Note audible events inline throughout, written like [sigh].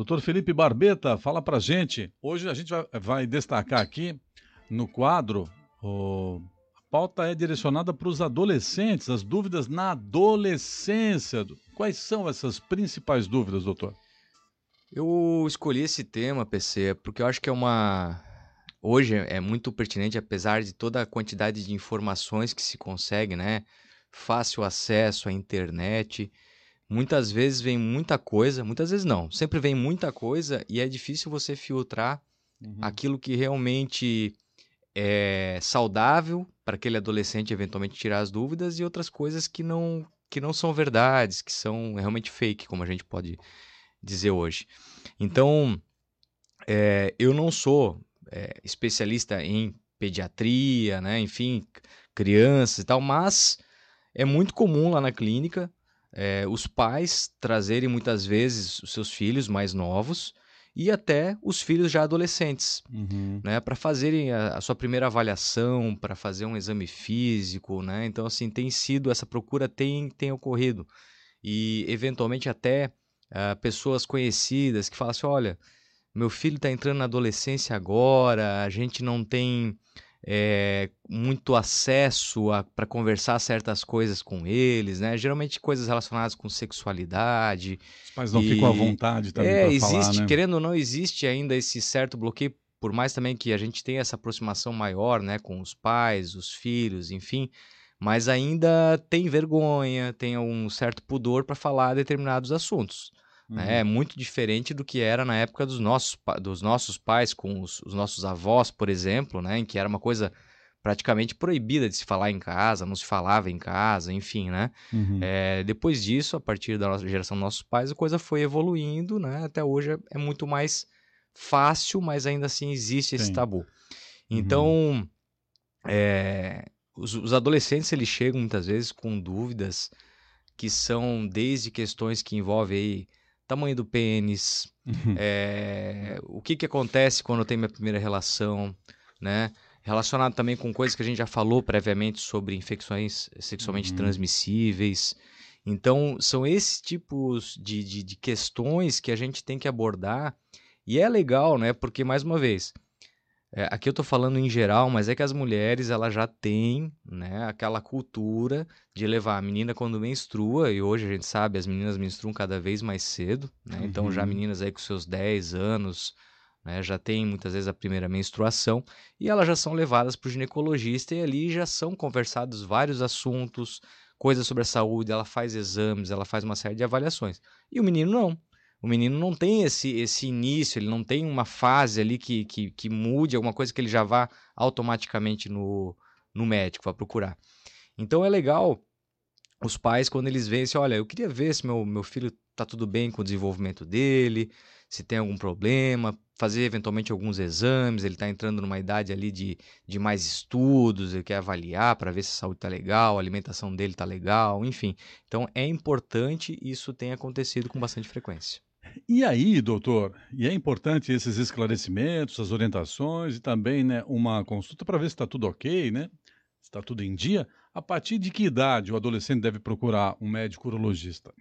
Doutor Felipe Barbeta, fala pra gente. Hoje a gente vai, destacar aqui no quadro, o, a pauta é direcionada para os adolescentes, as dúvidas na adolescência. Quais são essas principais dúvidas, doutor? Eu escolhi esse tema, PC, porque eu acho que é uma. Hoje é muito pertinente, apesar de toda a quantidade de informações que se consegue, né? Fácil acesso à internet. Muitas vezes vem muita coisa, muitas vezes não. Sempre vem muita coisa e é difícil você filtrar uhum. aquilo que realmente é saudável para aquele adolescente eventualmente tirar as dúvidas e outras coisas que não que não são verdades, que são realmente fake, como a gente pode dizer hoje. Então, é, eu não sou é, especialista em pediatria, né? enfim, crianças e tal, mas é muito comum lá na clínica é, os pais trazerem muitas vezes os seus filhos mais novos e até os filhos já adolescentes, uhum. né, para fazerem a, a, sua primeira avaliação, para fazer um exame físico, né? Então assim tem sido essa procura tem tem ocorrido e eventualmente até uh, pessoas conhecidas que falam assim: olha, meu filho está entrando na adolescência agora, a gente não tem é, muito acesso para conversar certas coisas com eles, né? Geralmente coisas relacionadas com sexualidade. Os pais não e... ficam à vontade também é, existe, falar, né? querendo ou não, existe ainda esse certo bloqueio, por mais também que a gente tenha essa aproximação maior, né, com os pais, os filhos, enfim, mas ainda tem vergonha, tem um certo pudor para falar determinados assuntos. Né? Uhum. É muito diferente do que era na época dos nossos, dos nossos pais com os, os, nossos avós, por exemplo, né? em que era uma coisa praticamente proibida de se falar em casa, não se falava em casa, enfim, né? Uhum. É, depois disso, a partir da nossa geração dos nossos pais, a coisa foi evoluindo, né? Até hoje é, é muito mais fácil, mas ainda assim existe esse Sim. tabu. Uhum. Então, uhum. é, os, os adolescentes eles chegam muitas vezes com dúvidas que são desde questões que envolvem aí tamanho do pênis, é, o que, que acontece quando eu tenho minha primeira relação, né? Relacionado também com coisas que a gente já falou previamente sobre infecções sexualmente uhum. transmissíveis. Então, são esses tipos de, de, de questões que a gente tem que abordar. E é legal, né? Porque, mais uma vez, é, aqui eu estou falando em geral, mas é que as mulheres elas já têm né, aquela cultura de levar a menina quando menstrua, e hoje a gente sabe, as meninas menstruam cada vez mais cedo, né? Uhum. Então já uhum. meninas aí com seus 10 anos, né, já têm muitas vezes a primeira menstruação, e elas já são levadas para o ginecologista e ali já são conversados vários assuntos, coisas sobre a saúde, ela faz exames, ela faz uma série de avaliações. E o menino não. O menino não tem esse, esse início, ele não tem uma fase ali que, que, que mude, alguma coisa que ele já vá automaticamente no, no médico, vá procurar. Então é legal os pais, quando eles veem assim, olha, eu queria ver se meu, meu filho está tudo bem com o desenvolvimento dele, se tem algum problema, fazer eventualmente alguns exames, ele está entrando numa idade ali de, de mais estudos, ele quer avaliar para ver se a saúde está legal, a alimentação dele está legal, enfim. Então é importante isso tem acontecido com bastante frequência. E aí, doutor, e é importante esses esclarecimentos, as orientações e também né, uma consulta para ver se está tudo ok, né? Se está tudo em dia. A partir de que idade o adolescente deve procurar um médico urologista?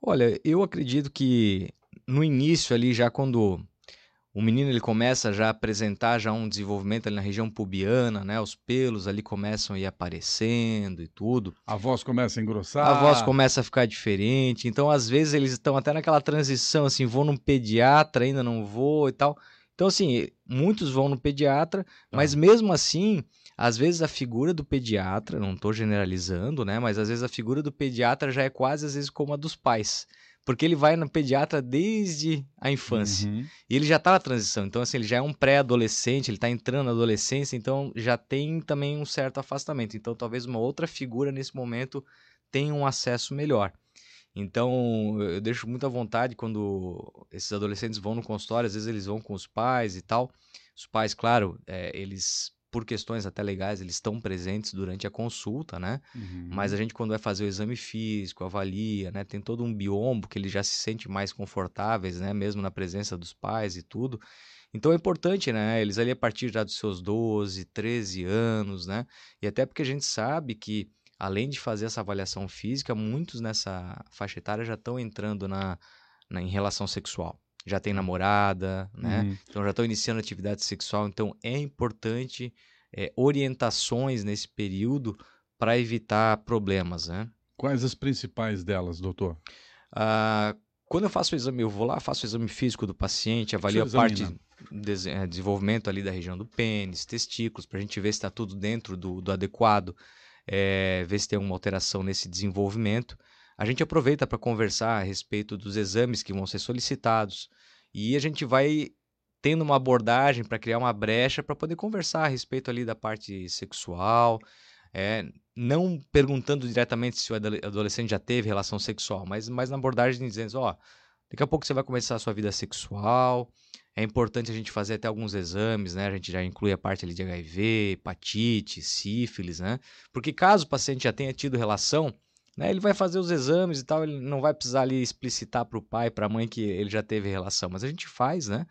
Olha, eu acredito que no início ali, já quando o menino ele começa já a apresentar já um desenvolvimento ali na região pubiana, né? Os pelos ali começam a ir aparecendo e tudo. A voz começa a engrossar. A voz começa a ficar diferente. Então, às vezes, eles estão até naquela transição, assim, vou num pediatra, ainda não vou e tal. Então, assim, muitos vão no pediatra, ah. mas mesmo assim, às vezes a figura do pediatra, não estou generalizando, né? Mas às vezes a figura do pediatra já é quase, às vezes, como a dos pais porque ele vai no pediatra desde a infância. Uhum. E ele já está na transição. Então, assim, ele já é um pré-adolescente, ele está entrando na adolescência, então já tem também um certo afastamento. Então, talvez uma outra figura nesse momento tenha um acesso melhor. Então, eu deixo muita vontade quando esses adolescentes vão no consultório, às vezes eles vão com os pais e tal. Os pais, claro, é, eles por questões até legais, eles estão presentes durante a consulta, né? Uhum. Mas a gente, quando vai fazer o exame físico, avalia, né? Tem todo um biombo que ele já se sente mais confortáveis, né? Mesmo na presença dos pais e tudo. Então é importante, né? Eles ali a partir já dos seus 12, 13 anos, né? E até porque a gente sabe que, além de fazer essa avaliação física, muitos nessa faixa etária já estão entrando na, na, em relação sexual. Já tem namorada, né? Uhum. Então já estão iniciando atividade sexual. Então é importante é, orientações nesse período para evitar problemas, né? Quais as principais delas, doutor? Ah, quando eu faço o exame, eu vou lá, faço o exame físico do paciente, avalio a parte de é, desenvolvimento ali da região do pênis, testículos, para a gente ver se está tudo dentro do, do adequado, é, ver se tem alguma alteração nesse desenvolvimento. A gente aproveita para conversar a respeito dos exames que vão ser solicitados e a gente vai tendo uma abordagem para criar uma brecha para poder conversar a respeito ali da parte sexual, é, não perguntando diretamente se o adolescente já teve relação sexual, mas, mas na abordagem dizendo, ó, daqui a pouco você vai começar a sua vida sexual, é importante a gente fazer até alguns exames, né? A gente já inclui a parte ali de HIV, hepatite, sífilis, né? Porque caso o paciente já tenha tido relação, né, ele vai fazer os exames e tal, ele não vai precisar ali explicitar para o pai, para a mãe que ele já teve relação, mas a gente faz, né?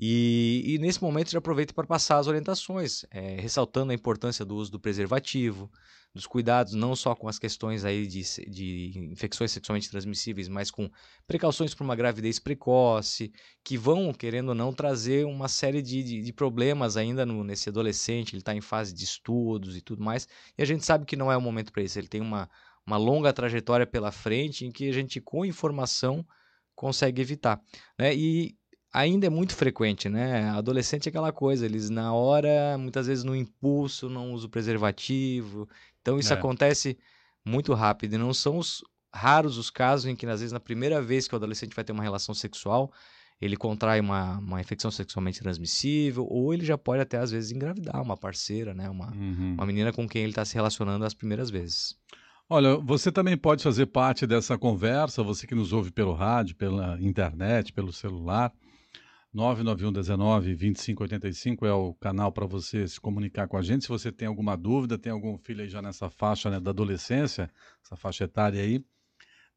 E, e nesse momento já aproveita para passar as orientações, é, ressaltando a importância do uso do preservativo, dos cuidados não só com as questões aí de, de infecções sexualmente transmissíveis, mas com precauções para uma gravidez precoce, que vão, querendo ou não, trazer uma série de, de, de problemas ainda no, nesse adolescente, ele está em fase de estudos e tudo mais, e a gente sabe que não é o momento para isso, ele tem uma, uma longa trajetória pela frente em que a gente, com informação, consegue evitar. Né? E ainda é muito frequente, né? Adolescente é aquela coisa, eles na hora, muitas vezes no impulso, não usam preservativo. Então isso é. acontece muito rápido e não são os raros os casos em que às vezes na primeira vez que o adolescente vai ter uma relação sexual, ele contrai uma, uma infecção sexualmente transmissível ou ele já pode até às vezes engravidar uma parceira, né? Uma, uhum. uma menina com quem ele está se relacionando as primeiras vezes. Olha, você também pode fazer parte dessa conversa, você que nos ouve pelo rádio, pela internet, pelo celular. 99119 2585 é o canal para você se comunicar com a gente. Se você tem alguma dúvida, tem algum filho aí já nessa faixa né, da adolescência, essa faixa etária aí,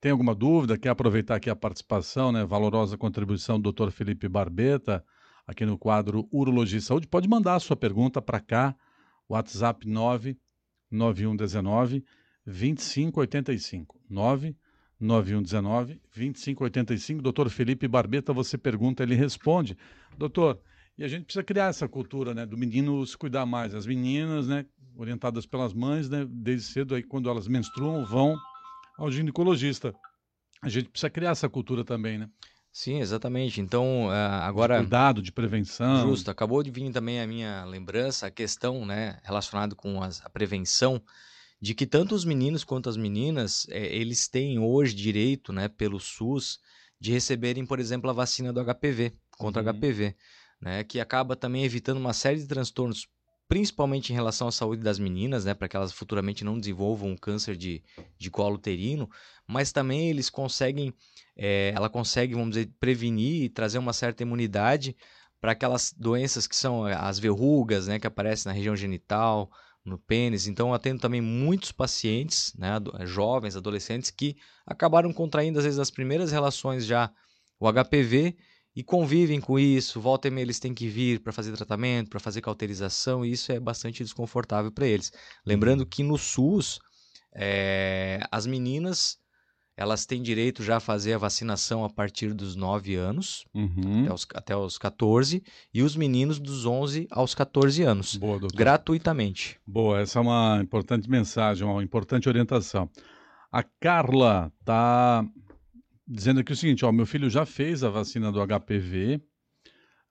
tem alguma dúvida, quer aproveitar aqui a participação, né, valorosa contribuição do Dr. Felipe Barbeta, aqui no quadro Urologia e Saúde, pode mandar a sua pergunta para cá, WhatsApp 99119 2585. 9 9119 2585. Doutor Felipe Barbeta, você pergunta, ele responde. Doutor, e a gente precisa criar essa cultura, né, do menino se cuidar mais. As meninas, né, orientadas pelas mães, né, desde cedo aí quando elas menstruam, vão ao ginecologista. A gente precisa criar essa cultura também, né? Sim, exatamente. Então, agora. De cuidado, de prevenção. Justo. Acabou de vir também a minha lembrança, a questão né, relacionada com as, a prevenção de que tanto os meninos quanto as meninas, é, eles têm hoje direito, né, pelo SUS, de receberem, por exemplo, a vacina do HPV, contra uhum. HPV, né, que acaba também evitando uma série de transtornos, principalmente em relação à saúde das meninas, né, para que elas futuramente não desenvolvam um câncer de, de colo uterino, mas também eles conseguem, é, ela consegue, vamos dizer, prevenir e trazer uma certa imunidade para aquelas doenças que são as verrugas, né, que aparecem na região genital, no pênis. Então, atendo também muitos pacientes, né, jovens, adolescentes, que acabaram contraindo, às vezes, as primeiras relações já o HPV e convivem com isso. Volta e meia eles têm que vir para fazer tratamento, para fazer cauterização, e isso é bastante desconfortável para eles. Lembrando que no SUS, é, as meninas elas têm direito já a fazer a vacinação a partir dos 9 anos, uhum. até, os, até os 14, e os meninos dos 11 aos 14 anos, Boa, gratuitamente. Boa, essa é uma importante mensagem, uma importante orientação. A Carla está dizendo aqui o seguinte: ó, meu filho já fez a vacina do HPV uh,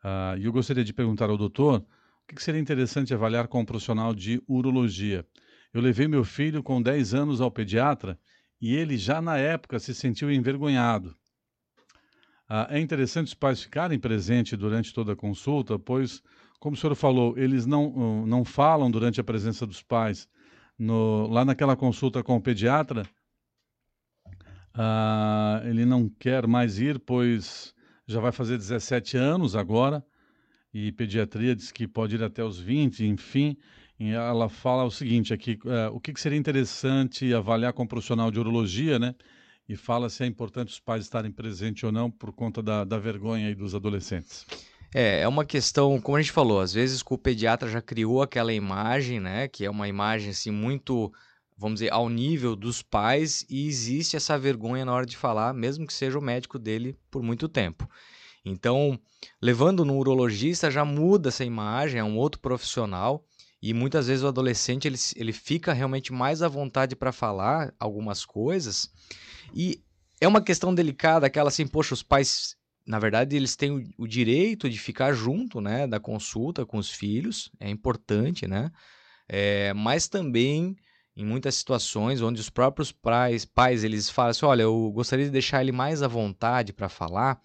ah, e eu gostaria de perguntar ao doutor o que seria interessante avaliar com um profissional de urologia. Eu levei meu filho com 10 anos ao pediatra e ele já na época se sentiu envergonhado. Ah, é interessante os pais ficarem presentes durante toda a consulta, pois, como o senhor falou, eles não, não falam durante a presença dos pais. No, lá naquela consulta com o pediatra, ah, ele não quer mais ir, pois já vai fazer 17 anos agora, e pediatria diz que pode ir até os 20, enfim ela fala o seguinte aqui, uh, o que, que, seria interessante avaliar com um profissional de urologia, né? E fala se é importante os pais estarem presentes ou não por conta da, da vergonha aí dos adolescentes. É, é uma questão, como a gente falou, às vezes o pediatra já criou aquela imagem, né? Que é uma imagem assim muito, vamos dizer, ao nível dos pais e existe essa vergonha na hora de falar, mesmo que seja o médico dele por muito tempo. Então, levando no urologista já muda essa imagem, é um outro profissional e muitas vezes o adolescente ele, ele fica realmente mais à vontade para falar algumas coisas. E é uma questão delicada, aquela assim, poxa, os pais, na verdade, eles têm o, o direito de ficar junto, né, da consulta com os filhos, é importante, né, é, mas também em muitas situações onde os próprios pais, pais eles falam assim, olha, eu gostaria de deixar ele mais à vontade para falar,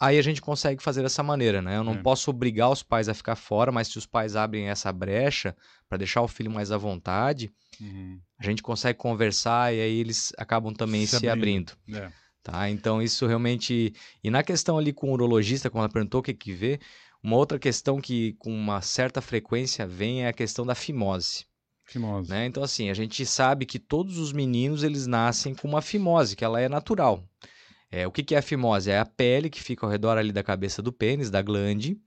aí a gente consegue fazer dessa maneira, né? Eu não é. posso obrigar os pais a ficar fora, mas se os pais abrem essa brecha para deixar o filho mais à vontade, uhum. a gente consegue conversar e aí eles acabam também se, se abrindo. É. Tá? Então isso realmente e na questão ali com o urologista, quando ela perguntou o que que vê, uma outra questão que com uma certa frequência vem é a questão da fimose. Fimose. Né? Então assim, a gente sabe que todos os meninos eles nascem com uma fimose, que ela é natural. É, o que, que é a fimose? É a pele que fica ao redor ali da cabeça do pênis, da glande,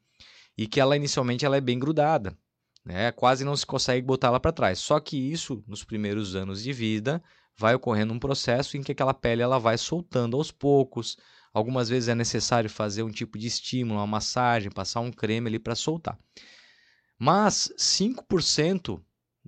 e que ela inicialmente ela é bem grudada. Né? Quase não se consegue botar ela para trás. Só que isso, nos primeiros anos de vida, vai ocorrendo um processo em que aquela pele ela vai soltando aos poucos. Algumas vezes é necessário fazer um tipo de estímulo, uma massagem, passar um creme ali para soltar. Mas 5%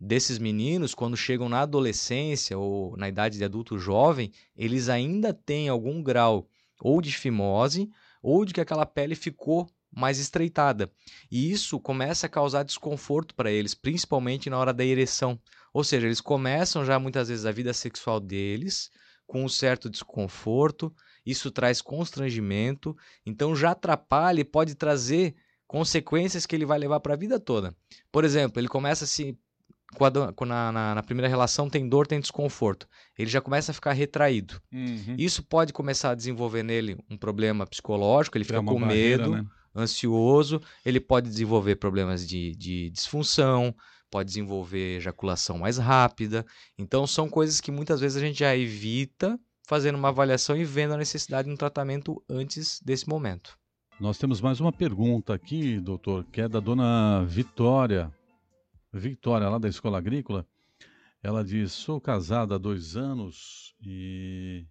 desses meninos, quando chegam na adolescência ou na idade de adulto jovem, eles ainda têm algum grau ou de fimose ou de que aquela pele ficou mais estreitada. E isso começa a causar desconforto para eles, principalmente na hora da ereção. Ou seja, eles começam já muitas vezes a vida sexual deles com um certo desconforto, isso traz constrangimento, então já atrapalha e pode trazer consequências que ele vai levar para a vida toda. Por exemplo, ele começa a se quando, na, na, na, primeira relação tem dor, tem desconforto. Ele já começa a ficar retraído. Uhum. Isso pode começar a desenvolver nele um problema psicológico, ele fica com barreira, medo, né? ansioso, ele pode desenvolver problemas de, de disfunção, pode desenvolver ejaculação mais rápida. Então, são coisas que muitas vezes a gente já evita fazendo uma avaliação e vendo a necessidade de um tratamento antes desse momento. Nós temos mais uma pergunta aqui, doutor, que é da dona Vitória. Vitória, lá da Escola Agrícola, ela diz: Sou casada há dois anos e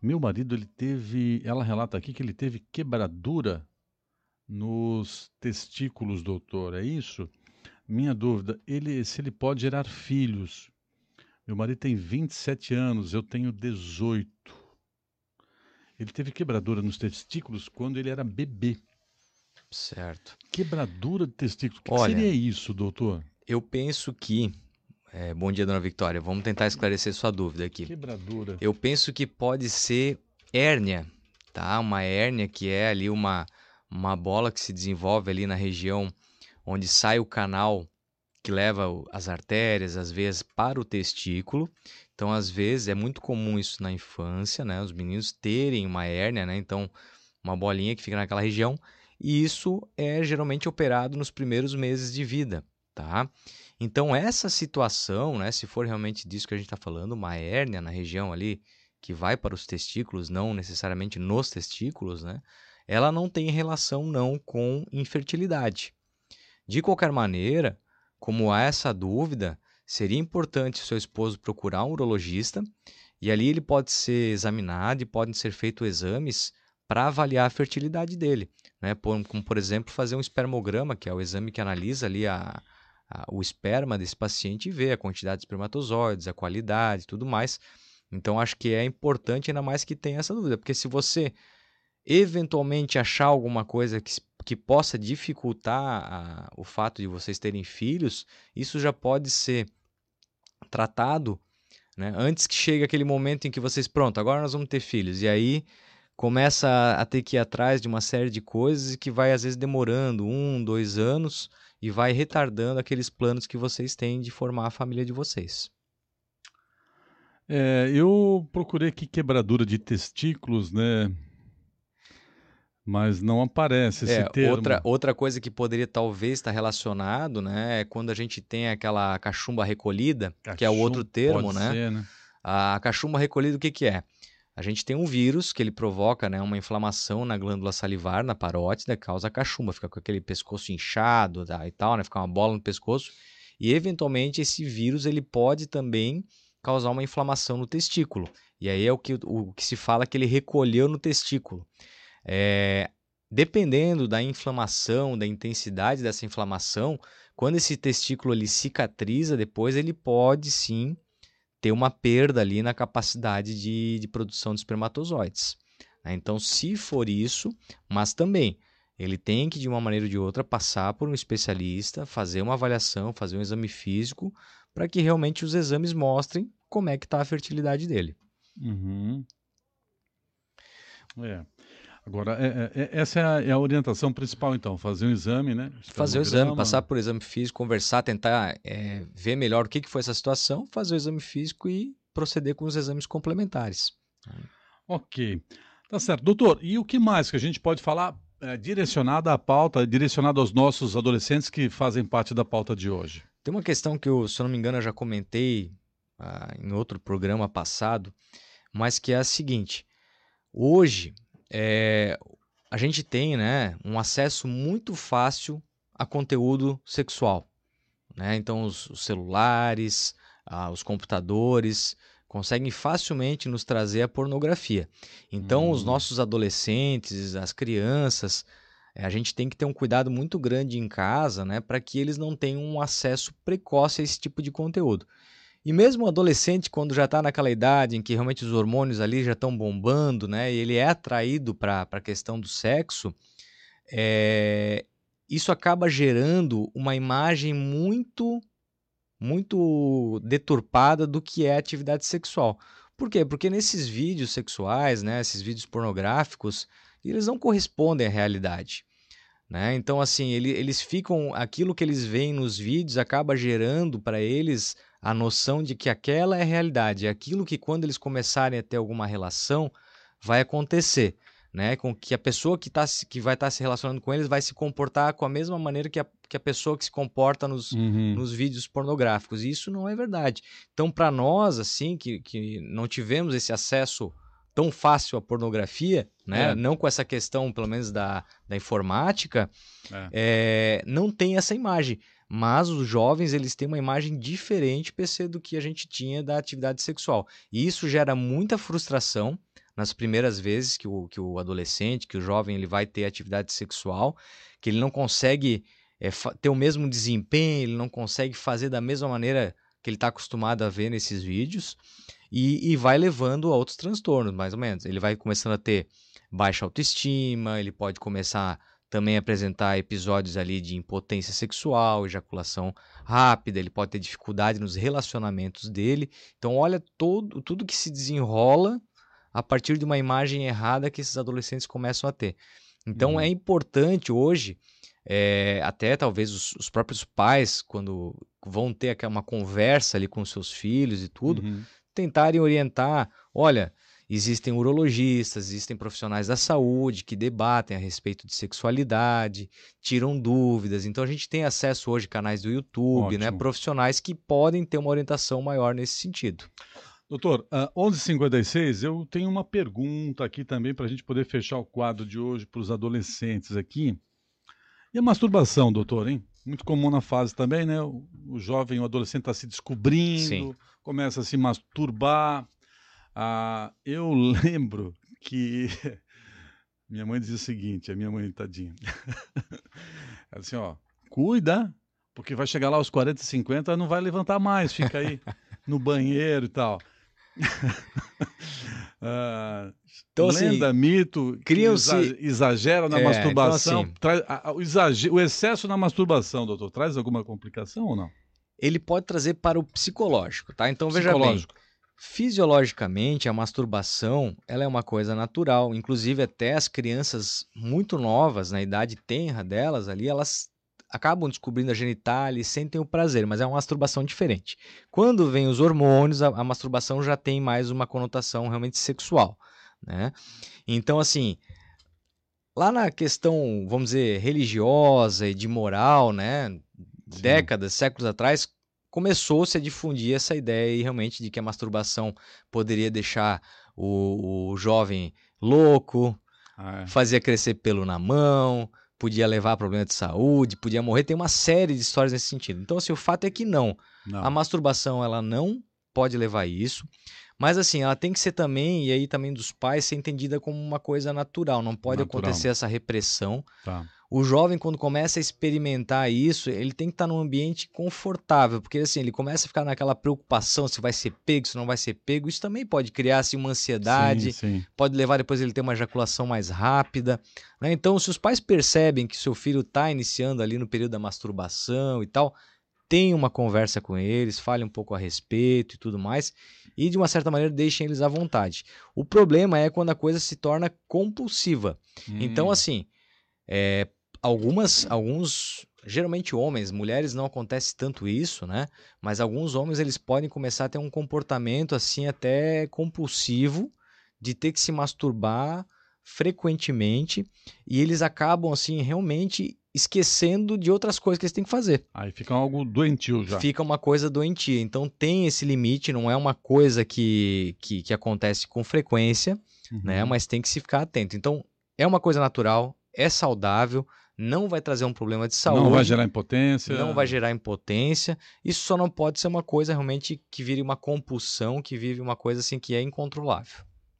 meu marido ele teve. Ela relata aqui que ele teve quebradura nos testículos, doutor. É isso? Minha dúvida: ele, se ele pode gerar filhos. Meu marido tem 27 anos, eu tenho 18. Ele teve quebradura nos testículos quando ele era bebê. Certo. Quebradura de testículo. O que, Olha, seria isso, doutor? Eu penso que. É, bom dia, dona Victoria. Vamos tentar esclarecer sua dúvida aqui. Quebradura. Eu penso que pode ser hérnia, tá? Uma hérnia que é ali uma, uma bola que se desenvolve ali na região onde sai o canal que leva as artérias, as veias para o testículo. Então, às vezes, é muito comum isso na infância, né? Os meninos terem uma hérnia, né? Então, uma bolinha que fica naquela região e isso é geralmente operado nos primeiros meses de vida, tá? Então essa situação, né, se for realmente disso que a gente está falando, uma hérnia na região ali que vai para os testículos, não necessariamente nos testículos, né, ela não tem relação não com infertilidade. De qualquer maneira, como há essa dúvida, seria importante seu esposo procurar um urologista e ali ele pode ser examinado e podem ser feitos exames para avaliar a fertilidade dele, né? Como, por exemplo, fazer um espermograma, que é o exame que analisa ali a, a, o esperma desse paciente e vê a quantidade de espermatozoides, a qualidade e tudo mais. Então, acho que é importante, ainda mais que tenha essa dúvida, porque se você eventualmente achar alguma coisa que, que possa dificultar a, o fato de vocês terem filhos, isso já pode ser tratado né, antes que chegue aquele momento em que vocês, pronto, agora nós vamos ter filhos. E aí começa a ter que ir atrás de uma série de coisas que vai às vezes demorando um, dois anos e vai retardando aqueles planos que vocês têm de formar a família de vocês. É, eu procurei aqui quebradura de testículos, né? Mas não aparece esse é, termo. Outra, outra coisa que poderia talvez estar relacionado, né? É quando a gente tem aquela cachumba recolhida, Cachum, que é o outro termo, né? Ser, né? A cachumba recolhida, o que, que é? A gente tem um vírus que ele provoca né, uma inflamação na glândula salivar, na parótida, causa cachumba, fica com aquele pescoço inchado tá, e tal, né, fica uma bola no pescoço. E eventualmente esse vírus ele pode também causar uma inflamação no testículo. E aí é o que, o que se fala que ele recolheu no testículo. É, dependendo da inflamação, da intensidade dessa inflamação, quando esse testículo ele cicatriza depois, ele pode sim ter uma perda ali na capacidade de, de produção de espermatozoides. Né? Então, se for isso, mas também ele tem que, de uma maneira ou de outra, passar por um especialista, fazer uma avaliação, fazer um exame físico, para que realmente os exames mostrem como é que está a fertilidade dele. Uhum. É. Agora, é, é, é, essa é a, é a, orientação principal, então, fazer um exame, né? Fazer o exame, passar por exame físico, conversar, tentar é, ver melhor o que, que foi essa situação, fazer o exame físico e proceder com os exames complementares. Ok. Tá certo. Doutor, e o que mais que a gente pode falar é, direcionado à pauta, direcionado aos nossos adolescentes que fazem parte da pauta de hoje? Tem uma questão que eu, se eu não me engano, eu já comentei ah, em outro programa passado, mas que é a seguinte. Hoje, é, a gente tem né, um acesso muito fácil a conteúdo sexual. Né? Então, os, os celulares, ah, os computadores conseguem facilmente nos trazer a pornografia. Então, hum. os nossos adolescentes, as crianças, eh, a gente tem que ter um cuidado muito grande em casa né, para que eles não tenham um acesso precoce a esse tipo de conteúdo. E mesmo o adolescente, quando já está naquela idade em que realmente os hormônios ali já estão bombando, né, e ele é atraído para a questão do sexo, é, isso acaba gerando uma imagem muito, muito deturpada do que é atividade sexual. Por quê? Porque nesses vídeos sexuais, né, esses vídeos pornográficos, eles não correspondem à realidade. Né? Então, assim, ele, eles ficam. Aquilo que eles veem nos vídeos acaba gerando para eles a noção de que aquela é a realidade, é aquilo que quando eles começarem a ter alguma relação vai acontecer, né? Com que a pessoa que, tá, que vai estar tá se relacionando com eles vai se comportar com a mesma maneira que a, que a pessoa que se comporta nos, uhum. nos vídeos pornográficos. E isso não é verdade. Então, para nós, assim, que, que não tivemos esse acesso tão fácil à pornografia, né? É. Não com essa questão, pelo menos, da, da informática, é. É, não tem essa imagem. Mas os jovens, eles têm uma imagem diferente PC do que a gente tinha da atividade sexual. E isso gera muita frustração nas primeiras vezes que o, que o adolescente, que o jovem, ele vai ter atividade sexual, que ele não consegue é, ter o mesmo desempenho, ele não consegue fazer da mesma maneira que ele está acostumado a ver nesses vídeos, e, e vai levando a outros transtornos, mais ou menos. Ele vai começando a ter baixa autoestima, ele pode começar também apresentar episódios ali de impotência sexual, ejaculação rápida, ele pode ter dificuldade nos relacionamentos dele. Então, olha todo, tudo que se desenrola a partir de uma imagem errada que esses adolescentes começam a ter. Então, uhum. é importante hoje, é, até talvez os, os, próprios pais, quando vão ter uma conversa ali com seus filhos e tudo, uhum. Tentarem orientar: olha Existem urologistas, existem profissionais da saúde que debatem a respeito de sexualidade, tiram dúvidas. Então a gente tem acesso hoje a canais do YouTube, né, profissionais que podem ter uma orientação maior nesse sentido. Doutor, uh, 11h56, eu tenho uma pergunta aqui também para a gente poder fechar o quadro de hoje para os adolescentes aqui. E a masturbação, doutor, hein? Muito comum na fase também, né? O, o jovem, o adolescente está se descobrindo, Sim. começa a se masturbar. Ah, eu [laughs] lembro que [laughs] minha mãe dizia o seguinte, a minha mãe, tadinha. [laughs] Ela assim, ó, cuida, porque vai chegar lá aos 40, 50, não vai levantar mais, fica aí no banheiro e tal. Ah, então, assim, lenda, assim, mito, criam-se exagera na é, masturbação. Então, assim, traz, a, o, exagero, o excesso na masturbação, doutor, traz alguma complicação ou não? Ele pode trazer para o psicológico, tá? Então veja bem. Fisiologicamente, a masturbação ela é uma coisa natural. Inclusive, até as crianças muito novas, na idade tenra delas ali, elas acabam descobrindo a genitália e sentem o prazer, mas é uma masturbação diferente. Quando vem os hormônios, a, a masturbação já tem mais uma conotação realmente sexual. Né? Então, assim, lá na questão, vamos dizer, religiosa e de moral, né? Décadas, séculos atrás, começou-se a difundir essa ideia realmente de que a masturbação poderia deixar o, o jovem louco, ah, é. fazia crescer pelo na mão, podia levar a problema de saúde, podia morrer. Tem uma série de histórias nesse sentido. Então, assim, o fato é que não. não. A masturbação ela não pode levar a isso. Mas assim, ela tem que ser também, e aí também dos pais, ser entendida como uma coisa natural. Não pode Natural. acontecer essa repressão. Tá. O jovem, quando começa a experimentar isso, ele tem que estar num ambiente confortável, porque assim, ele começa a ficar naquela preocupação se vai ser pego, se não vai ser pego. Isso também pode criar assim, uma ansiedade, Sim, sim. pode levar depois ele ter uma ejaculação mais rápida. né? Então, se os pais percebem que seu filho está iniciando ali no período da masturbação e tal, tenha uma conversa com eles, fale um pouco a respeito e tudo mais, e de uma certa maneira deixem eles à vontade. O problema é quando a coisa se torna compulsiva. Então, Hum, assim, é, algumas, alguns, geralmente homens, mulheres não acontece tanto isso, né? Mas alguns homens eles podem começar a ter um comportamento assim até compulsivo de ter que se masturbar frequentemente e eles acabam assim realmente esquecendo de outras coisas que eles têm que fazer. Aí fica algo doentio já. Fica uma coisa doentia. Então tem esse limite, não é uma coisa que, que, que acontece com frequência Uhum. né? Mas tem que se ficar atento. Então, é uma coisa natural, é saudável, não vai trazer um problema de saúde, Não vai gerar impotência. não vai gerar impotência. Isso só não pode ser uma coisa realmente que vire uma compulsão, que vive uma coisa assim que é incontrolável.